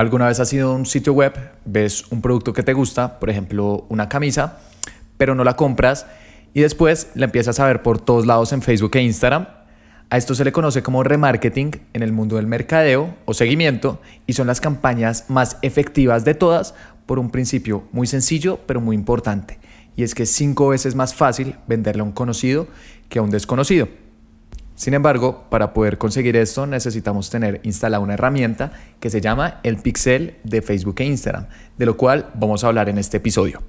¿Alguna vez has ido un sitio web, ves un producto que te gusta, por ejemplo, una camisa, pero no la compras y después la empiezas a ver por todos lados en Facebook e Instagram? A esto se le conoce como remarketing en el mundo del mercadeo o seguimiento y son las campañas más efectivas de todas por un principio muy sencillo pero muy importante y es que cinco veces más fácil venderle a un conocido que a un desconocido. Sin embargo, para poder conseguir esto necesitamos tener instalada una herramienta que se llama el pixel de Facebook e Instagram, de lo cual vamos a hablar en este episodio.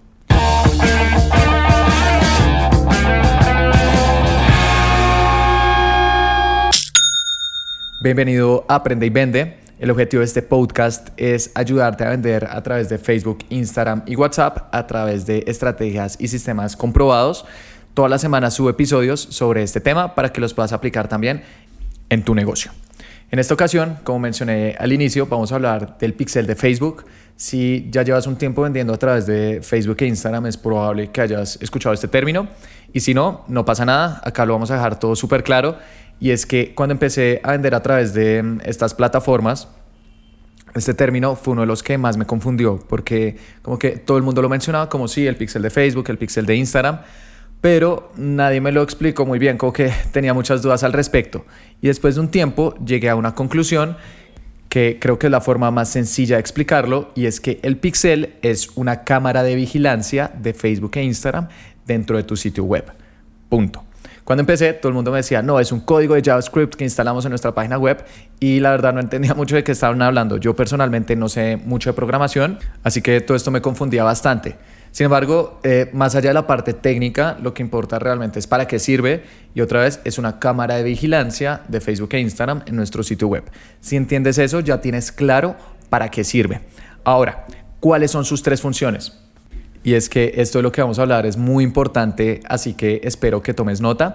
Bienvenido a Aprende y Vende. El objetivo de este podcast es ayudarte a vender a través de Facebook, Instagram y WhatsApp a través de estrategias y sistemas comprobados Toda la semana subo episodios sobre este tema para que los puedas aplicar también en tu negocio. En esta ocasión, como mencioné al inicio, vamos a hablar del pixel de Facebook. Si ya llevas un tiempo vendiendo a través de Facebook e Instagram, es probable que hayas escuchado este término. Y si no, no pasa nada. Acá lo vamos a dejar todo súper claro. Y es que cuando empecé a vender a través de mm, estas plataformas, este término fue uno de los que más me confundió, porque como que todo el mundo lo mencionaba como sí, el pixel de Facebook, el pixel de Instagram pero nadie me lo explicó muy bien, como que tenía muchas dudas al respecto. Y después de un tiempo llegué a una conclusión que creo que es la forma más sencilla de explicarlo, y es que el pixel es una cámara de vigilancia de Facebook e Instagram dentro de tu sitio web. Punto. Cuando empecé, todo el mundo me decía, no, es un código de JavaScript que instalamos en nuestra página web y la verdad no entendía mucho de qué estaban hablando. Yo personalmente no sé mucho de programación, así que todo esto me confundía bastante. Sin embargo, eh, más allá de la parte técnica, lo que importa realmente es para qué sirve y otra vez es una cámara de vigilancia de Facebook e Instagram en nuestro sitio web. Si entiendes eso, ya tienes claro para qué sirve. Ahora, ¿cuáles son sus tres funciones? Y es que esto de lo que vamos a hablar es muy importante, así que espero que tomes nota.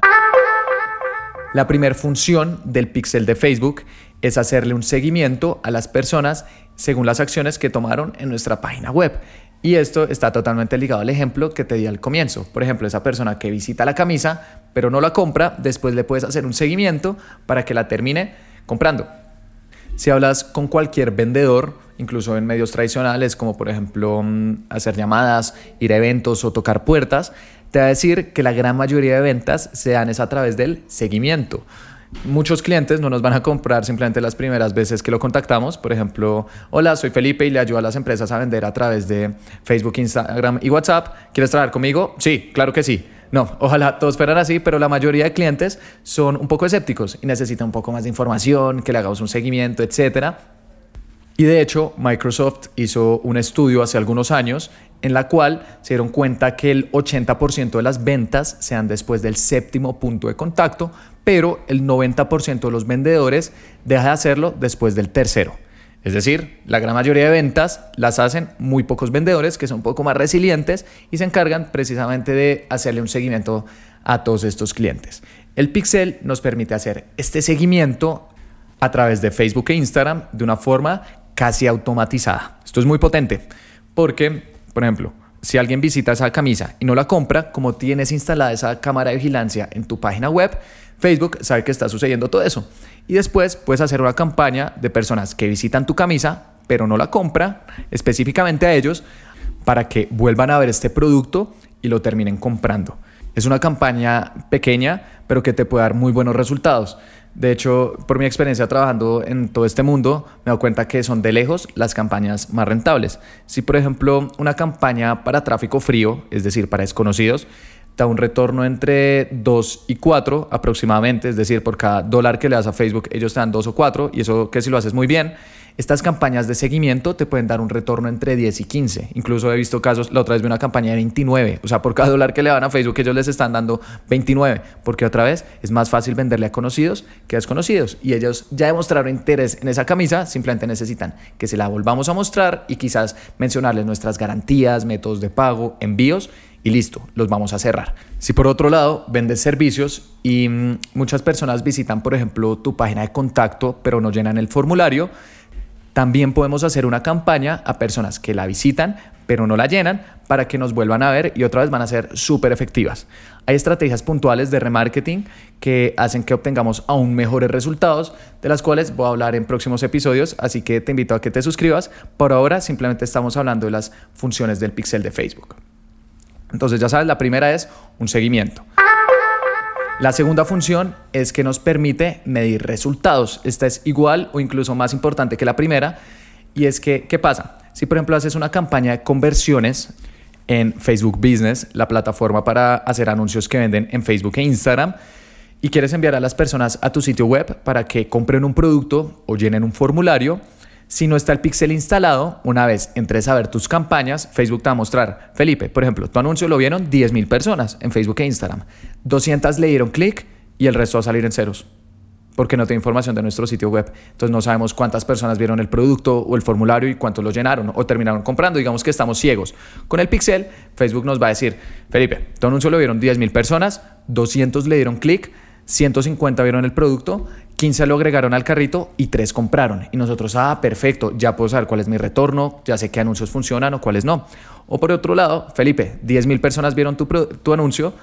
La primera función del pixel de Facebook es hacerle un seguimiento a las personas según las acciones que tomaron en nuestra página web. Y esto está totalmente ligado al ejemplo que te di al comienzo. Por ejemplo, esa persona que visita la camisa, pero no la compra, después le puedes hacer un seguimiento para que la termine comprando. Si hablas con cualquier vendedor, incluso en medios tradicionales, como por ejemplo mm, hacer llamadas, ir a eventos o tocar puertas, te va a decir que la gran mayoría de ventas se dan es a través del seguimiento muchos clientes no nos van a comprar simplemente las primeras veces que lo contactamos. Por ejemplo, hola, soy Felipe y le ayudo a las empresas a vender a través de Facebook, Instagram y WhatsApp. ¿Quieres trabajar conmigo? Sí, claro que sí. No, ojalá todos fueran así, pero la mayoría de clientes son un poco escépticos y necesitan un poco más de información, que le hagamos un seguimiento, etcétera. Y de hecho, Microsoft hizo un estudio hace algunos años en la cual se dieron cuenta que el 80% de las ventas se dan después del séptimo punto de contacto, pero el 90% de los vendedores deja de hacerlo después del tercero. Es decir, la gran mayoría de ventas las hacen muy pocos vendedores que son un poco más resilientes y se encargan precisamente de hacerle un seguimiento a todos estos clientes. El Pixel nos permite hacer este seguimiento a través de Facebook e Instagram de una forma casi automatizada. Esto es muy potente porque, por ejemplo, si alguien visita esa camisa y no la compra, como tienes instalada esa cámara de vigilancia en tu página web, Facebook sabe que está sucediendo todo eso. Y después puedes hacer una campaña de personas que visitan tu camisa, pero no la compran, específicamente a ellos, para que vuelvan a ver este producto y lo terminen comprando. Es una campaña pequeña, pero que te puede dar muy buenos resultados. De hecho, por mi experiencia trabajando en todo este mundo, me dado cuenta que son de lejos las campañas más rentables. Si, por ejemplo, una campaña para tráfico frío, es decir, para desconocidos, da un retorno entre 2 y 4 aproximadamente, es decir, por cada dólar que le das a Facebook, ellos te dan 2 o 4, y eso que si lo haces muy bien, estas campañas de seguimiento te pueden dar un retorno entre 10 y 15. Incluso he visto casos, la otra vez vi una campaña de 29. O sea, por cada dólar que le dan a Facebook, ellos les están dando 29. Porque otra vez es más fácil venderle a conocidos que a desconocidos. Y ellos ya demostraron interés en esa camisa, simplemente necesitan que se la volvamos a mostrar y quizás mencionarles nuestras garantías, métodos de pago, envíos y listo, los vamos a cerrar. Si por otro lado vendes servicios y mm, muchas personas visitan, por ejemplo, tu página de contacto, pero no llenan el formulario, también podemos hacer una campaña a personas que la visitan, pero no la llenan para que nos vuelvan a ver y otra vez van a ser súper efectivas. Hay estrategias puntuales de remarketing que hacen que obtengamos aún mejores resultados, de las cuales voy a hablar en próximos episodios, así que te invito a que te suscribas. Por ahora simplemente estamos hablando de las funciones del pixel de Facebook. Entonces ya sabes, la primera es un seguimiento. La segunda función es que nos permite medir resultados. Esta es igual o incluso más importante que la primera. Y es que, ¿qué pasa? Si por ejemplo haces una campaña de conversiones en Facebook Business, la plataforma para hacer anuncios que venden en Facebook e Instagram, y quieres enviar a las personas a tu sitio web para que compren un producto o llenen un formulario, si no está el pixel instalado, una vez entres a ver tus campañas, Facebook te va a mostrar, Felipe, por ejemplo, tu anuncio lo vieron 10.000 personas en Facebook e Instagram. 200 le dieron clic y el resto va a salir en ceros. Porque no tiene información de nuestro sitio web. Entonces no sabemos cuántas personas vieron el producto o el formulario y cuántos lo llenaron o terminaron comprando. Digamos que estamos ciegos. Con el pixel, Facebook nos va a decir, Felipe, tu anuncio lo vieron 10.000 personas, 200 le dieron clic, 150 vieron el producto 15 lo agregaron al carrito y 3 compraron. Y nosotros, ah, perfecto, ya puedo saber cuál es mi retorno, ya sé qué anuncios funcionan o cuáles no. O por otro lado, Felipe, 10 mil personas vieron tu, tu anuncio,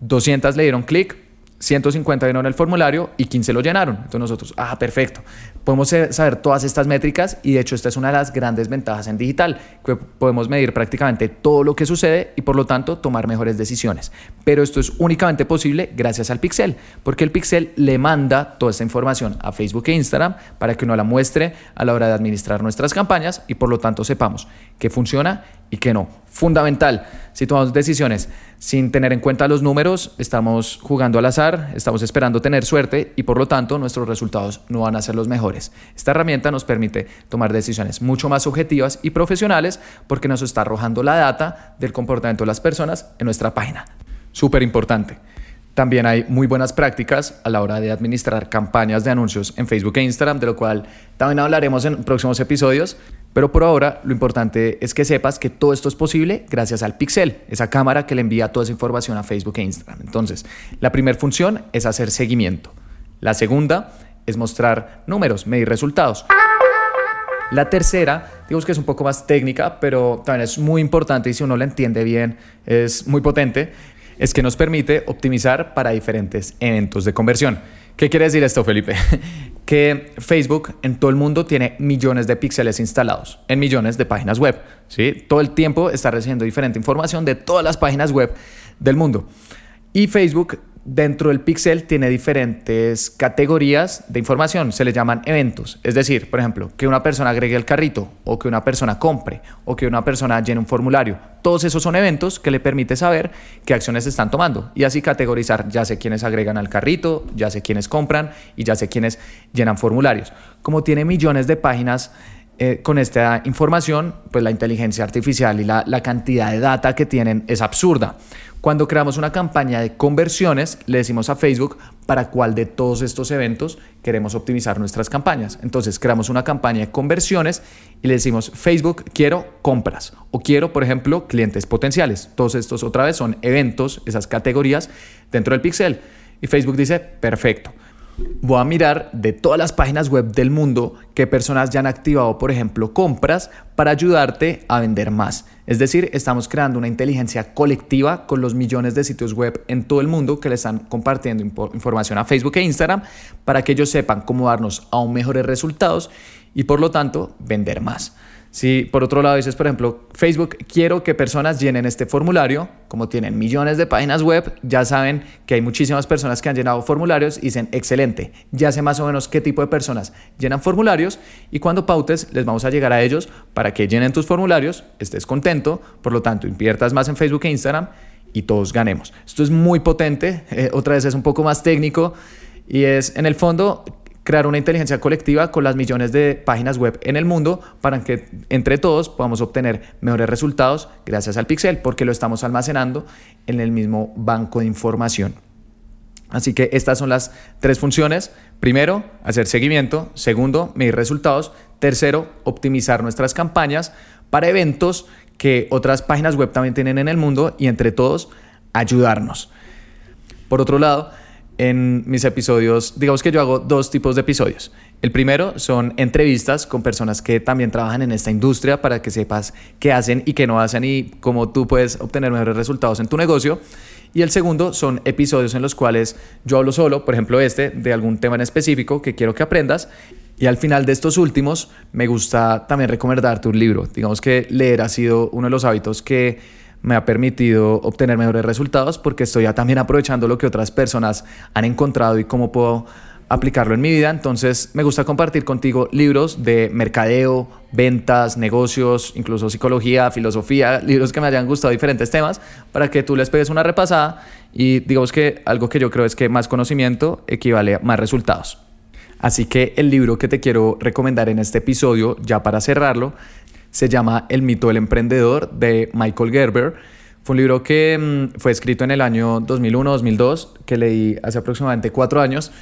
200 le dieron clic, 150 vieron el formulario y 15 lo llenaron. Entonces nosotros, ah, perfecto. Podemos saber todas estas métricas y de hecho esta es una de las grandes ventajas en digital, que podemos medir prácticamente todo lo que sucede y por lo tanto tomar mejores decisiones. Pero esto es únicamente posible gracias al pixel, porque el pixel le manda toda esta información a Facebook e Instagram para que uno la muestre a la hora de administrar nuestras campañas y por lo tanto sepamos qué funciona y qué no. Fundamental, si tomamos decisiones sin tener en cuenta los números, estamos jugando al azar, estamos esperando tener suerte y por lo tanto nuestros resultados no van a ser los mejores. Esta herramienta nos permite tomar decisiones mucho más objetivas y profesionales porque nos está arrojando la data del comportamiento de las personas en nuestra página. Súper importante. También hay muy buenas prácticas a la hora de administrar campañas de anuncios en Facebook e Instagram, de lo cual también hablaremos en próximos episodios. Pero por ahora lo importante es que sepas que todo esto es posible gracias al Pixel, esa cámara que le envía toda esa información a Facebook e Instagram. Entonces, la primera función es hacer seguimiento. La segunda es mostrar números, medir resultados. La tercera, digamos que es un poco más técnica, pero también es muy importante y si uno la entiende bien, es muy potente, es que nos permite optimizar para diferentes eventos de conversión. ¿Qué quiere decir esto, Felipe? Que Facebook en todo el mundo tiene millones de píxeles instalados en millones de páginas web. ¿sí? Todo el tiempo está recibiendo diferente información de todas las páginas web del mundo. Y Facebook dentro del pixel tiene diferentes categorías de información, se le llaman eventos. Es decir, por ejemplo, que una persona agregue el carrito, o que una persona compre, o que una persona llene un formulario. Todos esos son eventos que le permite saber qué acciones se están tomando y así categorizar, ya sé quiénes agregan al carrito, ya sé quiénes compran y ya sé quiénes llenan formularios. Como tiene millones de páginas, eh, con esta información, pues la inteligencia artificial y la, la, cantidad de data que tienen es absurda. Cuando creamos una campaña de conversiones, le decimos a Facebook para cuál de todos estos eventos queremos optimizar nuestras campañas. Entonces, creamos una campaña de conversiones y le decimos, Facebook, quiero compras o quiero, por ejemplo, clientes potenciales. Todos estos otra vez son eventos, esas categorías dentro del pixel. Y Facebook dice, perfecto voy a mirar de todas las páginas web del mundo qué personas ya han activado, por ejemplo, compras para ayudarte a vender más. Es decir, estamos creando una inteligencia colectiva con los millones de sitios web en todo el mundo que le están compartiendo información a Facebook e Instagram para que ellos sepan cómo darnos aún mejores resultados y por lo tanto vender más. Si por otro lado dices, por ejemplo, Facebook, quiero que personas llenen este formulario, como tienen millones de páginas web, ya saben que hay muchísimas personas que han llenado formularios y dicen, excelente, ya sé más o menos qué tipo de personas llenan formularios y cuando pautes les vamos a llegar a ellos para que llenen tus formularios, estés contento, por lo tanto inviertas más en Facebook e Instagram y todos ganemos. Esto es muy potente, eh, otra vez es un poco más técnico y es en el fondo crear una inteligencia colectiva con las millones de páginas web en el mundo para que entre todos podamos obtener mejores resultados gracias al pixel, porque lo estamos almacenando en el mismo banco de información. Así que estas son las tres funciones. Primero, hacer seguimiento. Segundo, medir resultados. Tercero, optimizar nuestras campañas para eventos que otras páginas web también tienen en el mundo y entre todos ayudarnos. Por otro lado, en mis episodios, digamos que yo hago dos tipos de episodios. El primero son entrevistas con personas que también trabajan en esta industria para que sepas qué hacen y qué no hacen y cómo tú puedes obtener mejores resultados en tu negocio. Y el segundo son episodios en los cuales yo hablo solo, por ejemplo este, de algún tema en específico que quiero que aprendas. Y al final de estos últimos, me gusta también recomendarte un libro. Digamos que leer ha sido uno de los hábitos que me ha permitido obtener mejores resultados porque estoy ya también aprovechando lo que otras personas han encontrado y cómo puedo aplicarlo en mi vida. Entonces me gusta compartir contigo libros de mercadeo, ventas, negocios, incluso psicología, filosofía, libros que me hayan gustado diferentes temas para que tú les pegues una repasada y digamos que algo que yo creo es que más conocimiento equivale a más resultados. Así que el libro que te quiero recomendar en este episodio, ya para cerrarlo, se llama El mito del emprendedor de Michael Gerber. Fue un libro que mm, fue escrito en el año 2001-2002, que leí hace aproximadamente cuatro años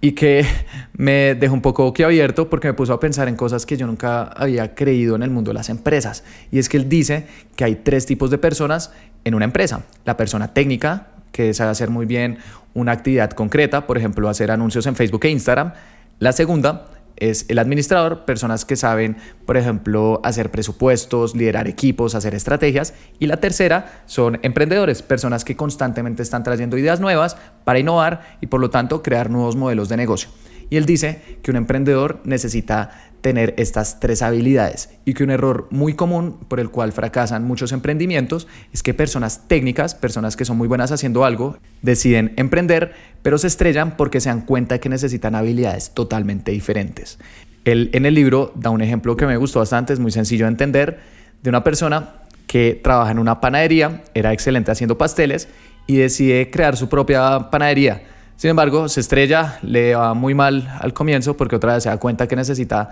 y que me dejó un poco abierto porque me puso a pensar en cosas que yo nunca había creído en el mundo de las empresas. Y es que él dice que hay tres tipos de personas en una empresa. La persona técnica, que sabe hacer muy bien una actividad concreta, por ejemplo, hacer anuncios en Facebook e Instagram. La segunda es el administrador, personas que saben, por ejemplo, hacer presupuestos, liderar equipos, hacer estrategias. Y la tercera son emprendedores, personas que constantemente están trayendo ideas nuevas para innovar y por lo tanto crear nuevos modelos de negocio. Y él dice que un emprendedor necesita tener estas tres habilidades y que un error muy común por el cual fracasan muchos emprendimientos es que personas técnicas, personas que son muy buenas haciendo algo, deciden emprender, pero se estrellan porque se dan cuenta que necesitan habilidades totalmente diferentes. Él en el libro da un ejemplo que me gustó bastante, es muy sencillo de entender, de una persona que trabaja en una panadería, era excelente haciendo pasteles y decide crear su propia panadería sin embargo, se estrella, le va muy mal al comienzo porque otra vez se da cuenta que necesita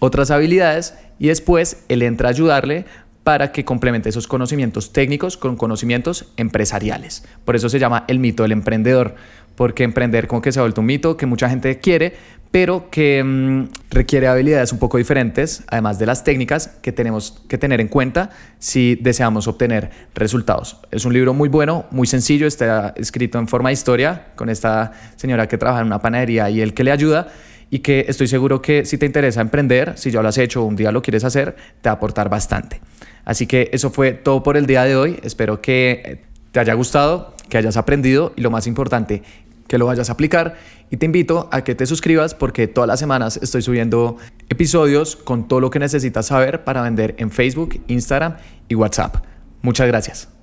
otras habilidades y después él entra a ayudarle para que complemente esos conocimientos técnicos con conocimientos empresariales. Por eso se llama el mito del emprendedor, porque emprender como que se ha vuelto un mito que mucha gente quiere, pero que mm, requiere habilidades un poco diferentes, además de las técnicas que tenemos que tener en cuenta si deseamos obtener resultados. Es un libro muy bueno, muy sencillo, está escrito en forma de historia con esta señora que trabaja en una panadería y el que le ayuda y que estoy seguro que si te interesa emprender, si ya lo has hecho o un día lo quieres hacer, te va a aportar bastante. Así que eso fue todo por el día de hoy. Espero que te haya gustado, que hayas aprendido y lo más importante, que lo vayas a aplicar y te invito a que te suscribas porque todas las semanas estoy subiendo episodios con todo lo que necesitas saber para vender en Facebook, Instagram y WhatsApp. Muchas gracias.